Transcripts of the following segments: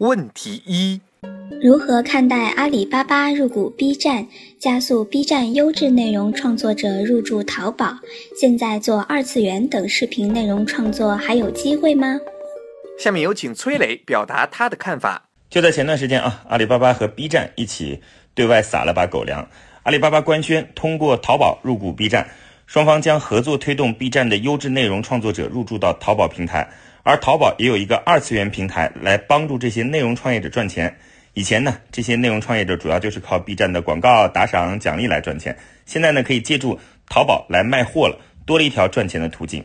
问题一：如何看待阿里巴巴入股 B 站，加速 B 站优质内容创作者入驻淘宝？现在做二次元等视频内容创作还有机会吗？下面有请崔磊表达他的看法。就在前段时间啊，阿里巴巴和 B 站一起对外撒了把狗粮。阿里巴巴官宣通过淘宝入股 B 站，双方将合作推动 B 站的优质内容创作者入驻到淘宝平台。而淘宝也有一个二次元平台来帮助这些内容创业者赚钱。以前呢，这些内容创业者主要就是靠 B 站的广告、打赏、奖励来赚钱。现在呢，可以借助淘宝来卖货了，多了一条赚钱的途径。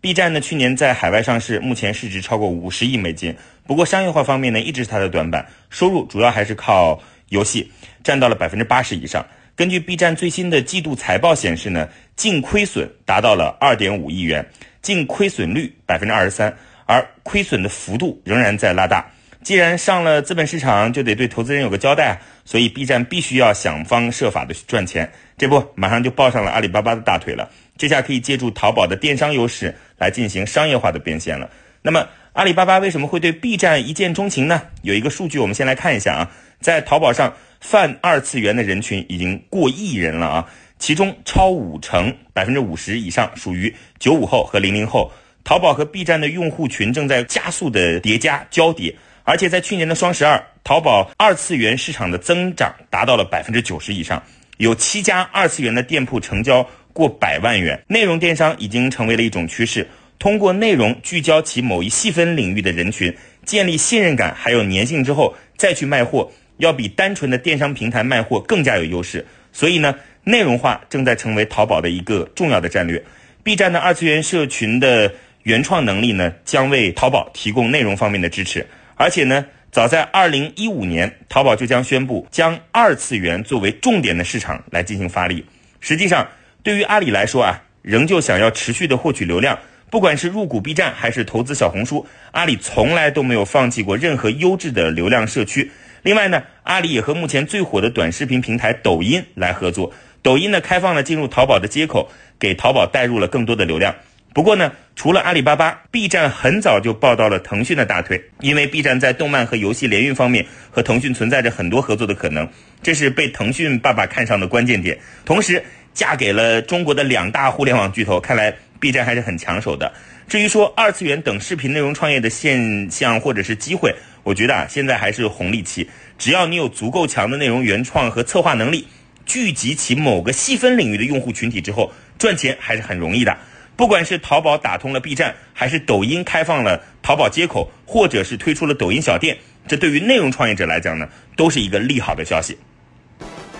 B 站呢，去年在海外上市，目前市值超过五十亿美金。不过商业化方面呢，一直是它的短板，收入主要还是靠游戏，占到了百分之八十以上。根据 B 站最新的季度财报显示呢，净亏损达到了二点五亿元，净亏损率百分之二十三，而亏损的幅度仍然在拉大。既然上了资本市场，就得对投资人有个交代，所以 B 站必须要想方设法的去赚钱。这不，马上就抱上了阿里巴巴的大腿了。这下可以借助淘宝的电商优势来进行商业化的变现了。那么，阿里巴巴为什么会对 B 站一见钟情呢？有一个数据，我们先来看一下啊，在淘宝上泛二次元的人群已经过亿人了啊，其中超五成，百分之五十以上属于九五后和零零后。淘宝和 B 站的用户群正在加速的叠加交叠，而且在去年的双十二，淘宝二次元市场的增长达到了百分之九十以上，有七家二次元的店铺成交。过百万元，内容电商已经成为了一种趋势。通过内容聚焦其某一细分领域的人群，建立信任感还有粘性之后，再去卖货，要比单纯的电商平台卖货更加有优势。所以呢，内容化正在成为淘宝的一个重要的战略。B 站的二次元社群的原创能力呢，将为淘宝提供内容方面的支持。而且呢，早在二零一五年，淘宝就将宣布将二次元作为重点的市场来进行发力。实际上，对于阿里来说啊，仍旧想要持续的获取流量，不管是入股 B 站还是投资小红书，阿里从来都没有放弃过任何优质的流量社区。另外呢，阿里也和目前最火的短视频平台抖音来合作，抖音呢开放了进入淘宝的接口，给淘宝带入了更多的流量。不过呢，除了阿里巴巴，B 站很早就抱到了腾讯的大腿，因为 B 站在动漫和游戏联运方面和腾讯存在着很多合作的可能，这是被腾讯爸爸看上的关键点。同时，嫁给了中国的两大互联网巨头，看来 B 站还是很抢手的。至于说二次元等视频内容创业的现象或者是机会，我觉得啊，现在还是红利期。只要你有足够强的内容原创和策划能力，聚集起某个细分领域的用户群体之后，赚钱还是很容易的。不管是淘宝打通了 B 站，还是抖音开放了淘宝接口，或者是推出了抖音小店，这对于内容创业者来讲呢，都是一个利好的消息。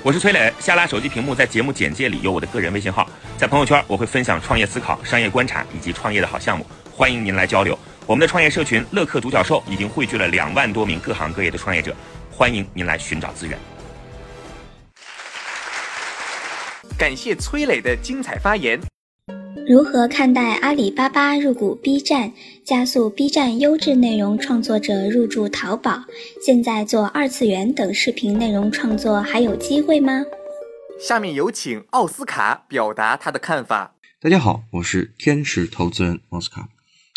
我是崔磊，下拉手机屏幕，在节目简介里有我的个人微信号，在朋友圈我会分享创业思考、商业观察以及创业的好项目，欢迎您来交流。我们的创业社群乐客独角兽已经汇聚了两万多名各行各业的创业者，欢迎您来寻找资源。感谢崔磊的精彩发言。如何看待阿里巴巴入股 B 站，加速 B 站优质内容创作者入驻淘宝？现在做二次元等视频内容创作还有机会吗？下面有请奥斯卡表达他的看法。大家好，我是天使投资人奥斯卡。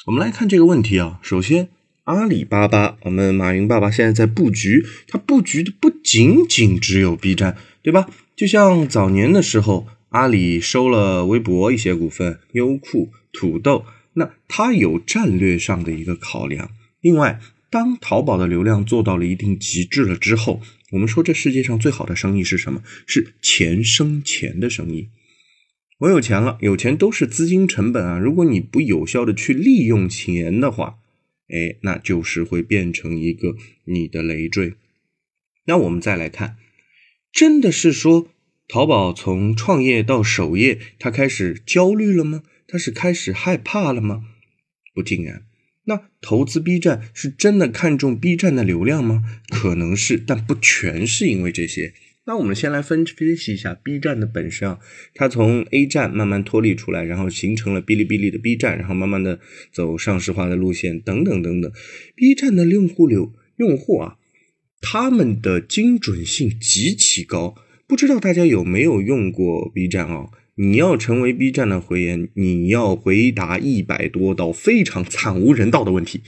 我们来看这个问题啊。首先，阿里巴巴，我们马云爸爸现在在布局，他布局的不仅仅只有 B 站，对吧？就像早年的时候。阿里收了微博一些股份，优酷、土豆，那它有战略上的一个考量。另外，当淘宝的流量做到了一定极致了之后，我们说这世界上最好的生意是什么？是钱生钱的生意。我有钱了，有钱都是资金成本啊。如果你不有效的去利用钱的话，哎，那就是会变成一个你的累赘。那我们再来看，真的是说。淘宝从创业到首页，他开始焦虑了吗？他是开始害怕了吗？不尽然。那投资 B 站是真的看重 B 站的流量吗？可能是，但不全是因为这些。那我们先来分分析一下 B 站的本身啊，它从 A 站慢慢脱离出来，然后形成了哔哩哔哩的 B 站，然后慢慢的走上市化的路线，等等等等。B 站的用户流用户啊，他们的精准性极其高，不知道大家有没有用过 B 站啊？你要成为 B 站的会员，你要回答一百多道非常惨无人道的问题，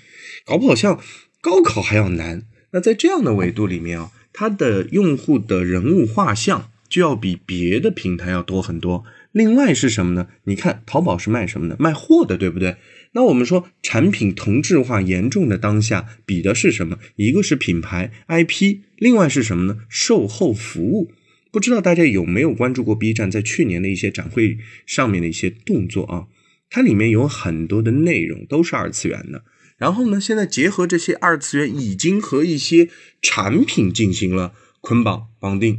搞不好像高考还要难。那在这样的维度里面啊，它的用户的人物画像就要比别的平台要多很多。另外是什么呢？你看淘宝是卖什么的？卖货的，对不对？那我们说产品同质化严重的当下，比的是什么？一个是品牌 IP，另外是什么呢？售后服务。不知道大家有没有关注过 B 站在去年的一些展会上面的一些动作啊？它里面有很多的内容都是二次元的。然后呢，现在结合这些二次元，已经和一些产品进行了捆绑绑定。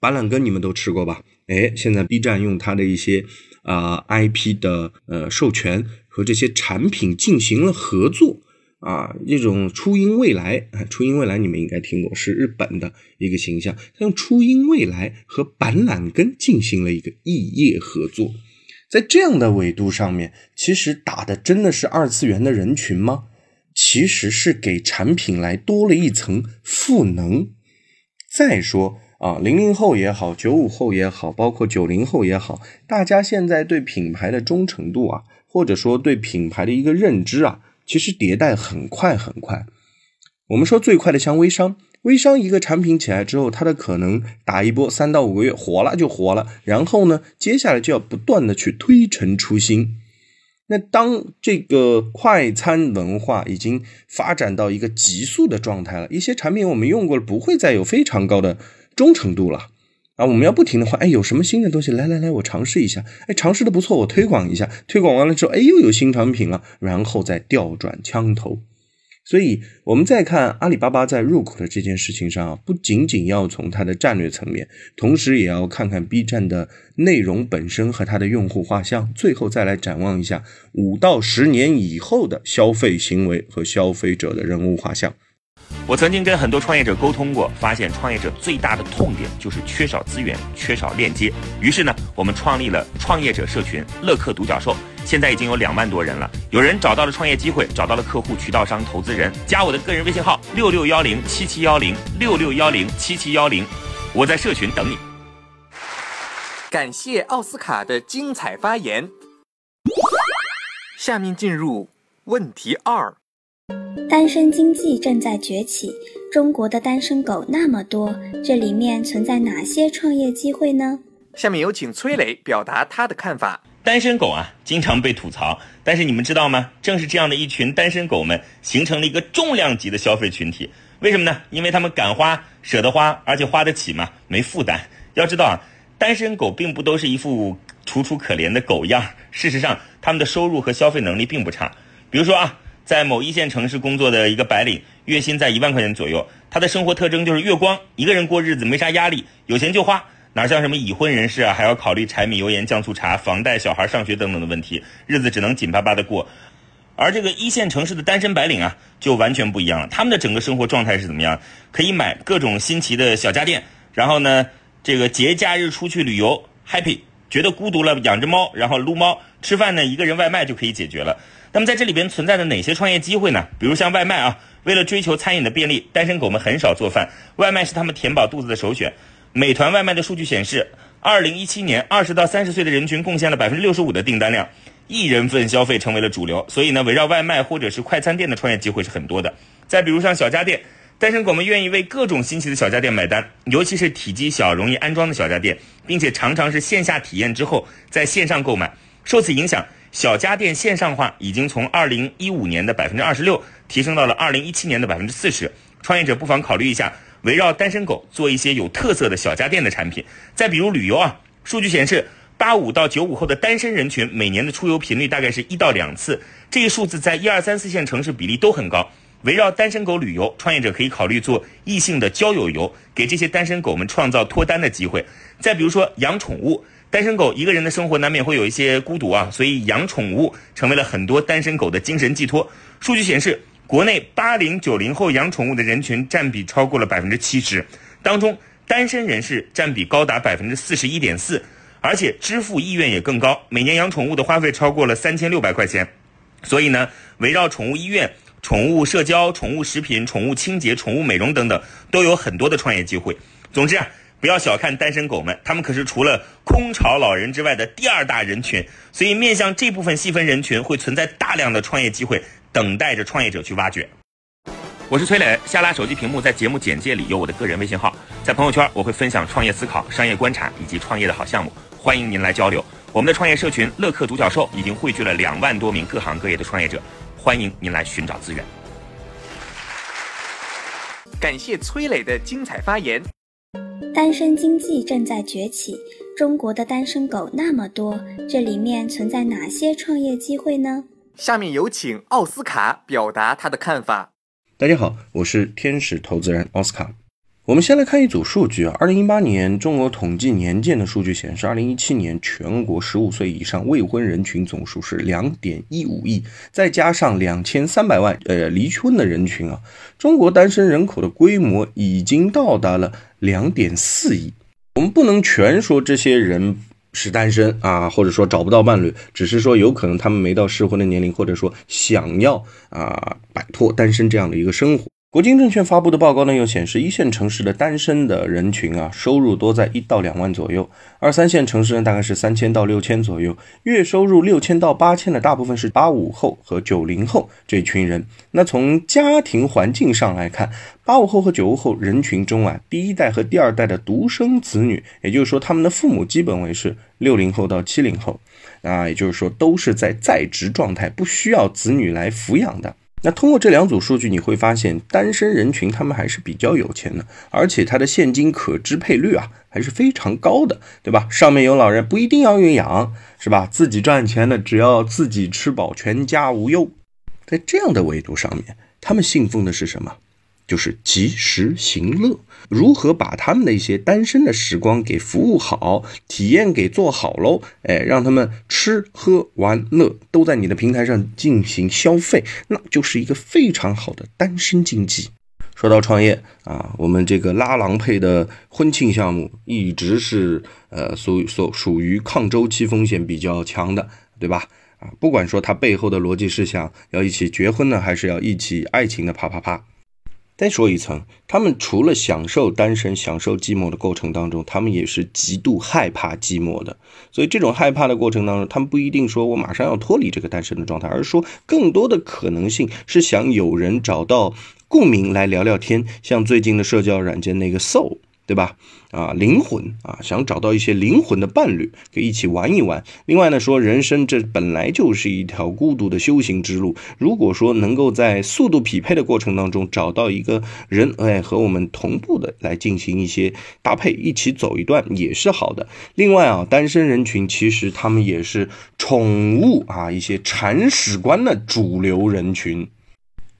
板蓝根你们都吃过吧？哎，现在 B 站用它的一些啊 IP 的呃授权和这些产品进行了合作。啊，一种初音未来啊，初音未来你们应该听过，是日本的一个形象。他用初音未来和板蓝根进行了一个异业合作，在这样的维度上面，其实打的真的是二次元的人群吗？其实是给产品来多了一层赋能。再说啊，零零后也好，九五后也好，包括九零后也好，大家现在对品牌的忠诚度啊，或者说对品牌的一个认知啊。其实迭代很快很快，我们说最快的像微商，微商一个产品起来之后，它的可能打一波三到五个月火了就火了，然后呢，接下来就要不断的去推陈出新。那当这个快餐文化已经发展到一个急速的状态了，一些产品我们用过了，不会再有非常高的忠诚度了。啊，我们要不停的话，哎，有什么新的东西？来来来，我尝试一下。哎，尝试的不错，我推广一下。推广完了之后，哎，又有新产品了，然后再调转枪头。所以，我们再看阿里巴巴在入口的这件事情上啊，不仅仅要从它的战略层面，同时也要看看 B 站的内容本身和它的用户画像，最后再来展望一下五到十年以后的消费行为和消费者的人物画像。我曾经跟很多创业者沟通过，发现创业者最大的痛点就是缺少资源、缺少链接。于是呢，我们创立了创业者社群“乐客独角兽”，现在已经有两万多人了。有人找到了创业机会，找到了客户、渠道商、投资人，加我的个人微信号六六幺零七七幺零六六幺零七七幺零，我在社群等你。感谢奥斯卡的精彩发言。下面进入问题二。单身经济正在崛起，中国的单身狗那么多，这里面存在哪些创业机会呢？下面有请崔磊表达他的看法。单身狗啊，经常被吐槽，但是你们知道吗？正是这样的一群单身狗们，形成了一个重量级的消费群体。为什么呢？因为他们敢花、舍得花，而且花得起嘛，没负担。要知道啊，单身狗并不都是一副楚楚可怜的狗样，事实上，他们的收入和消费能力并不差。比如说啊。在某一线城市工作的一个白领，月薪在一万块钱左右。他的生活特征就是月光，一个人过日子没啥压力，有钱就花，哪像什么已婚人士啊，还要考虑柴米油盐酱醋茶、房贷、小孩上学等等的问题，日子只能紧巴巴的过。而这个一线城市的单身白领啊，就完全不一样了。他们的整个生活状态是怎么样？可以买各种新奇的小家电，然后呢，这个节假日出去旅游，happy，觉得孤独了养只猫，然后撸猫，吃饭呢一个人外卖就可以解决了。那么在这里边存在的哪些创业机会呢？比如像外卖啊，为了追求餐饮的便利，单身狗们很少做饭，外卖是他们填饱肚子的首选。美团外卖的数据显示，二零一七年二十到三十岁的人群贡献了百分之六十五的订单量，一人份消费成为了主流。所以呢，围绕外卖或者是快餐店的创业机会是很多的。再比如像小家电，单身狗们愿意为各种新奇的小家电买单，尤其是体积小、容易安装的小家电，并且常常是线下体验之后在线上购买。受此影响。小家电线上化已经从二零一五年的百分之二十六提升到了二零一七年的百分之四十。创业者不妨考虑一下，围绕单身狗做一些有特色的小家电的产品。再比如旅游啊，数据显示，八五到九五后的单身人群每年的出游频率大概是一到两次，这一数字在一二三四线城市比例都很高。围绕单身狗旅游，创业者可以考虑做异性的交友游，给这些单身狗们创造脱单的机会。再比如说养宠物。单身狗一个人的生活难免会有一些孤独啊，所以养宠物成为了很多单身狗的精神寄托。数据显示，国内八零九零后养宠物的人群占比超过了百分之七十，当中单身人士占比高达百分之四十一点四，而且支付意愿也更高，每年养宠物的花费超过了三千六百块钱。所以呢，围绕宠物医院。宠物社交、宠物食品、宠物清洁、宠物美容等等，都有很多的创业机会。总之啊，不要小看单身狗们，他们可是除了空巢老人之外的第二大人群。所以，面向这部分细分人群，会存在大量的创业机会，等待着创业者去挖掘。我是崔磊，下拉手机屏幕，在节目简介里有我的个人微信号，在朋友圈我会分享创业思考、商业观察以及创业的好项目，欢迎您来交流。我们的创业社群乐客独角兽已经汇聚了两万多名各行各业的创业者。欢迎您来寻找资源。感谢崔磊的精彩发言。单身经济正在崛起，中国的单身狗那么多，这里面存在哪些创业机会呢？下面有请奥斯卡表达他的看法。大家好，我是天使投资人奥斯卡。我们先来看一组数据啊，二零一八年中国统计年鉴的数据显示，二零一七年全国十五岁以上未婚人群总数是两点一五亿，再加上两千三百万呃离婚的人群啊，中国单身人口的规模已经到达了两点四亿。我们不能全说这些人是单身啊，或者说找不到伴侣，只是说有可能他们没到适婚的年龄，或者说想要啊摆脱单身这样的一个生活。国金证券发布的报告呢，又显示一线城市的单身的人群啊，收入多在一到两万左右；二三线城市呢，大概是三千到六千左右。月收入六千到八千的大部分是八五后和九零后这群人。那从家庭环境上来看，八五后和九五后人群中啊，第一代和第二代的独生子女，也就是说他们的父母基本为是六零后到七零后，啊，也就是说都是在在职状态，不需要子女来抚养的。那通过这两组数据，你会发现单身人群他们还是比较有钱的，而且他的现金可支配率啊还是非常高的，对吧？上面有老人不一定要孕养，是吧？自己赚钱的，只要自己吃饱，全家无忧。在这样的维度上面，他们信奉的是什么？就是及时行乐，如何把他们的一些单身的时光给服务好，体验给做好喽？哎，让他们吃喝玩乐都在你的平台上进行消费，那就是一个非常好的单身经济。说到创业啊，我们这个拉郎配的婚庆项目一直是呃属所属于抗周期风险比较强的，对吧？啊，不管说它背后的逻辑是想要一起结婚呢，还是要一起爱情的啪啪啪。再说一层，他们除了享受单身、享受寂寞的过程当中，他们也是极度害怕寂寞的。所以，这种害怕的过程当中，他们不一定说我马上要脱离这个单身的状态，而是说更多的可能性是想有人找到共鸣来聊聊天，像最近的社交软件那个 Soul。对吧？啊，灵魂啊，想找到一些灵魂的伴侣，可以一起玩一玩。另外呢，说人生这本来就是一条孤独的修行之路。如果说能够在速度匹配的过程当中找到一个人，哎，和我们同步的来进行一些搭配，一起走一段也是好的。另外啊，单身人群其实他们也是宠物啊一些铲屎官的主流人群。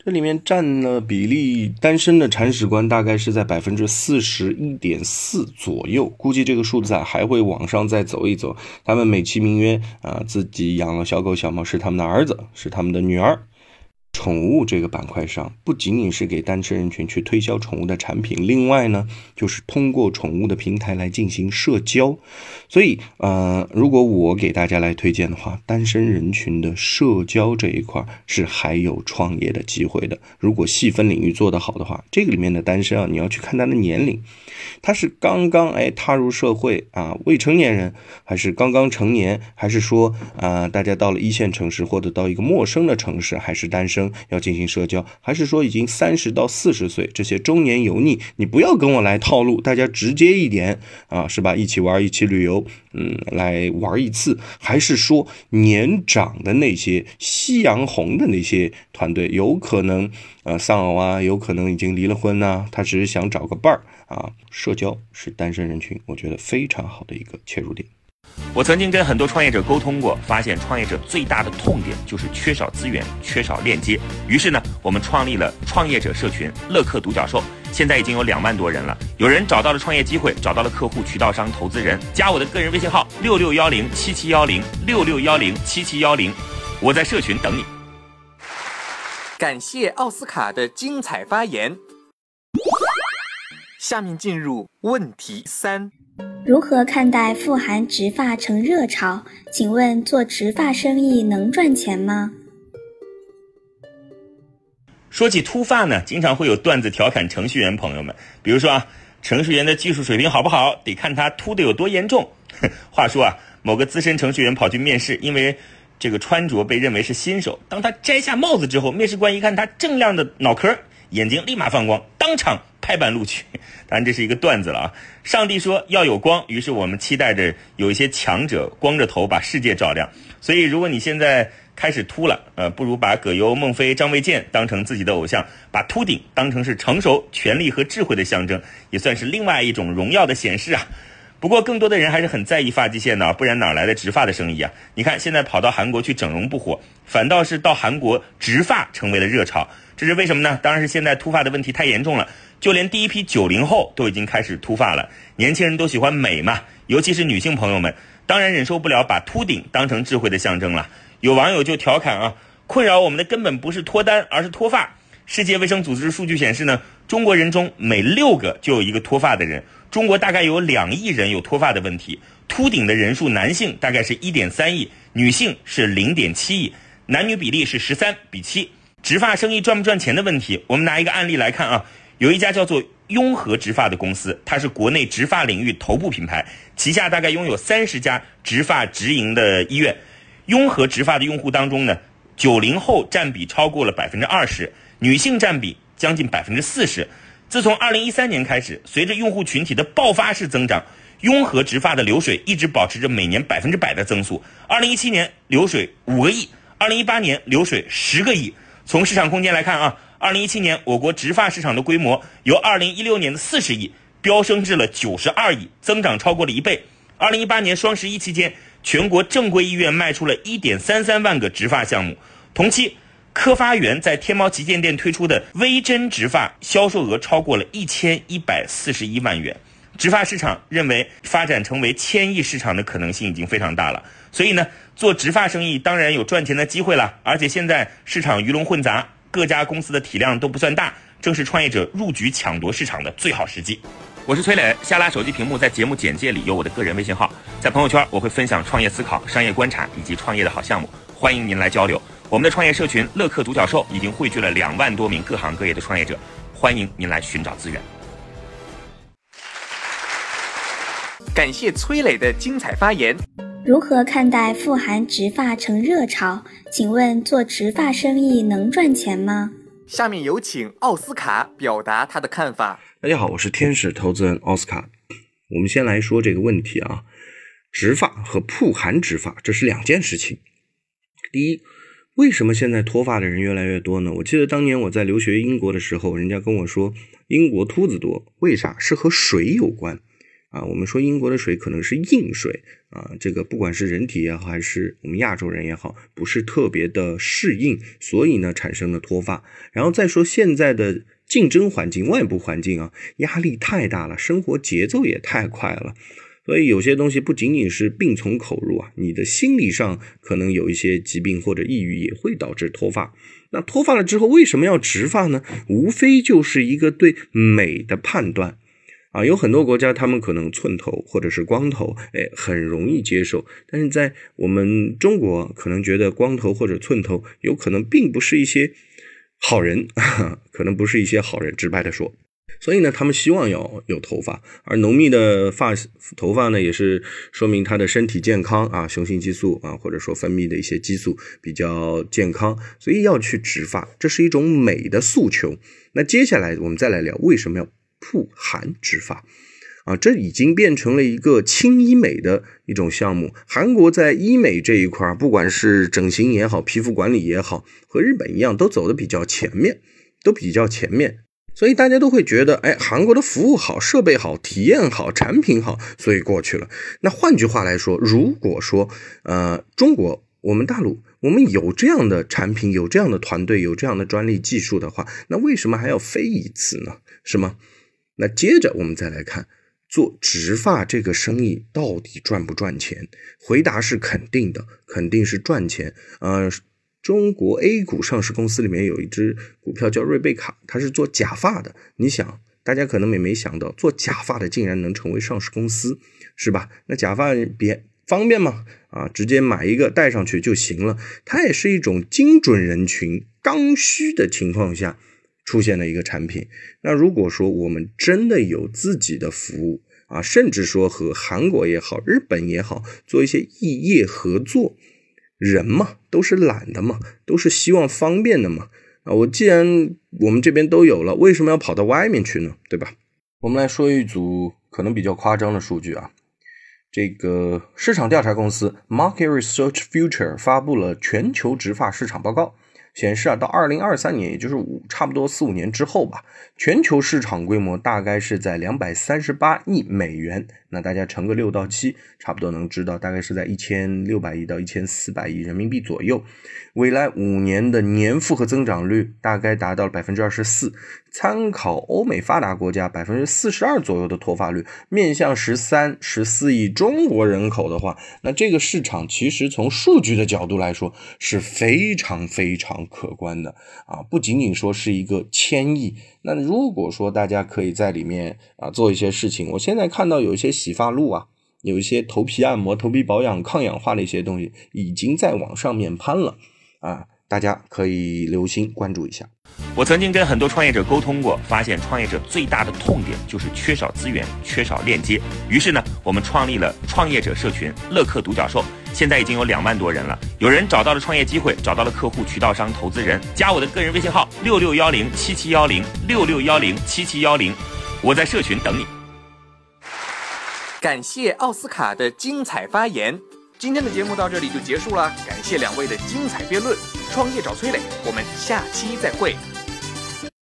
这里面占了比例，单身的铲屎官大概是在百分之四十一点四左右，估计这个数字啊还会往上再走一走。他们美其名曰啊，自己养了小狗小猫，是他们的儿子，是他们的女儿。宠物这个板块上，不仅仅是给单身人群去推销宠物的产品，另外呢，就是通过宠物的平台来进行社交。所以，呃，如果我给大家来推荐的话，单身人群的社交这一块是还有创业的机会的。如果细分领域做得好的话，这个里面的单身啊，你要去看他的年龄，他是刚刚哎踏入社会啊，未成年人，还是刚刚成年，还是说啊，大家到了一线城市或者到一个陌生的城市，还是单身？要进行社交，还是说已经三十到四十岁这些中年油腻，你不要跟我来套路，大家直接一点啊，是吧？一起玩，一起旅游，嗯，来玩一次，还是说年长的那些夕阳红的那些团队，有可能呃丧偶啊，有可能已经离了婚呐，他只是想找个伴儿啊，社交是单身人群，我觉得非常好的一个切入点。我曾经跟很多创业者沟通过，发现创业者最大的痛点就是缺少资源、缺少链接。于是呢，我们创立了创业者社群乐客独角兽，现在已经有两万多人了。有人找到了创业机会，找到了客户、渠道商、投资人，加我的个人微信号六六幺零七七幺零六六幺零七七幺零，我在社群等你。感谢奥斯卡的精彩发言。下面进入问题三。如何看待富含植发成热潮？请问做植发生意能赚钱吗？说起秃发呢，经常会有段子调侃程序员朋友们，比如说啊，程序员的技术水平好不好，得看他秃的有多严重。话说啊，某个资深程序员跑去面试，因为这个穿着被认为是新手，当他摘下帽子之后，面试官一看他锃亮的脑壳，眼睛立马放光，当场。拍板录取，当然这是一个段子了啊！上帝说要有光，于是我们期待着有一些强者光着头把世界照亮。所以，如果你现在开始秃了，呃，不如把葛优、孟非、张卫健当成自己的偶像，把秃顶当成是成熟、权力和智慧的象征，也算是另外一种荣耀的显示啊！不过，更多的人还是很在意发际线的，不然哪来的植发的生意啊？你看，现在跑到韩国去整容不火，反倒是到韩国植发成为了热潮，这是为什么呢？当然是现在秃发的问题太严重了。就连第一批九零后都已经开始秃发了，年轻人都喜欢美嘛，尤其是女性朋友们，当然忍受不了把秃顶当成智慧的象征了。有网友就调侃啊，困扰我们的根本不是脱单，而是脱发。世界卫生组织数据显示呢，中国人中每六个就有一个脱发的人，中国大概有两亿人有脱发的问题，秃顶的人数男性大概是一点三亿，女性是零点七亿，男女比例是十三比七。植发生意赚不赚钱的问题，我们拿一个案例来看啊。有一家叫做雍和植发的公司，它是国内植发领域头部品牌，旗下大概拥有三十家植发直营的医院。雍和植发的用户当中呢，九零后占比超过了百分之二十，女性占比将近百分之四十。自从二零一三年开始，随着用户群体的爆发式增长，雍和植发的流水一直保持着每年百分之百的增速。二零一七年流水五个亿，二零一八年流水十个亿。从市场空间来看啊。二零一七年，我国植发市场的规模由二零一六年的四十亿飙升至了九十二亿，增长超过了一倍。二零一八年双十一期间，全国正规医院卖出了一点三三万个植发项目。同期，科发源在天猫旗舰店推出的微针植发销售额超过了一千一百四十一万元。植发市场认为，发展成为千亿市场的可能性已经非常大了。所以呢，做植发生意当然有赚钱的机会了。而且现在市场鱼龙混杂。各家公司的体量都不算大，正是创业者入局抢夺市场的最好时机。我是崔磊，下拉手机屏幕，在节目简介里有我的个人微信号，在朋友圈我会分享创业思考、商业观察以及创业的好项目，欢迎您来交流。我们的创业社群乐客独角兽已经汇聚了两万多名各行各业的创业者，欢迎您来寻找资源。感谢崔磊的精彩发言。如何看待富含植发成热潮？请问做植发生意能赚钱吗？下面有请奥斯卡表达他的看法。大家好，我是天使投资人奥斯卡。我们先来说这个问题啊，植发和富含植发这是两件事情。第一，为什么现在脱发的人越来越多呢？我记得当年我在留学英国的时候，人家跟我说英国秃子多，为啥？是和水有关。啊，我们说英国的水可能是硬水啊，这个不管是人体也好，还是我们亚洲人也好，不是特别的适应，所以呢产生了脱发。然后再说现在的竞争环境、外部环境啊，压力太大了，生活节奏也太快了，所以有些东西不仅仅是病从口入啊，你的心理上可能有一些疾病或者抑郁也会导致脱发。那脱发了之后为什么要植发呢？无非就是一个对美的判断。啊，有很多国家，他们可能寸头或者是光头，哎，很容易接受。但是在我们中国，可能觉得光头或者寸头，有可能并不是一些好人，可能不是一些好人。直白的说，所以呢，他们希望要有头发，而浓密的发头发呢，也是说明他的身体健康啊，雄性激素啊，或者说分泌的一些激素比较健康，所以要去植发，这是一种美的诉求。那接下来我们再来聊为什么要。富含植发，啊，这已经变成了一个轻医美的一种项目。韩国在医美这一块，不管是整形也好，皮肤管理也好，和日本一样，都走的比较前面，都比较前面。所以大家都会觉得，哎，韩国的服务好，设备好，体验好，产品好，所以过去了。那换句话来说，如果说，呃，中国，我们大陆，我们有这样的产品，有这样的团队，有这样的专利技术的话，那为什么还要飞一次呢？是吗？那接着我们再来看，做植发这个生意到底赚不赚钱？回答是肯定的，肯定是赚钱。呃。中国 A 股上市公司里面有一只股票叫瑞贝卡，它是做假发的。你想，大家可能也没想到，做假发的竟然能成为上市公司，是吧？那假发别方便吗？啊，直接买一个戴上去就行了。它也是一种精准人群刚需的情况下出现的一个产品。那如果说我们真的有自己的服务啊，甚至说和韩国也好、日本也好做一些异业合作。人嘛，都是懒的嘛，都是希望方便的嘛。啊，我既然我们这边都有了，为什么要跑到外面去呢？对吧？我们来说一组可能比较夸张的数据啊。这个市场调查公司 Market Research Future 发布了全球植发市场报告。显示啊，到二零二三年，也就是五差不多四五年之后吧，全球市场规模大概是在两百三十八亿美元。那大家乘个六到七，差不多能知道，大概是在一千六百亿到一千四百亿人民币左右。未来五年的年复合增长率大概达到百分之二十四。参考欧美发达国家百分之四十二左右的脱发率，面向十三、十四亿中国人口的话，那这个市场其实从数据的角度来说是非常非常可观的啊！不仅仅说是一个千亿，那如果说大家可以在里面啊做一些事情，我现在看到有一些洗发露啊，有一些头皮按摩、头皮保养、抗氧化的一些东西，已经在往上面攀了啊！大家可以留心关注一下。我曾经跟很多创业者沟通过，发现创业者最大的痛点就是缺少资源、缺少链接。于是呢，我们创立了创业者社群“乐客独角兽”，现在已经有两万多人了。有人找到了创业机会，找到了客户、渠道商、投资人，加我的个人微信号六六幺零七七幺零六六幺零七七幺零，我在社群等你。感谢奥斯卡的精彩发言。今天的节目到这里就结束了，感谢两位的精彩辩论。创业找崔磊，我们下期再会。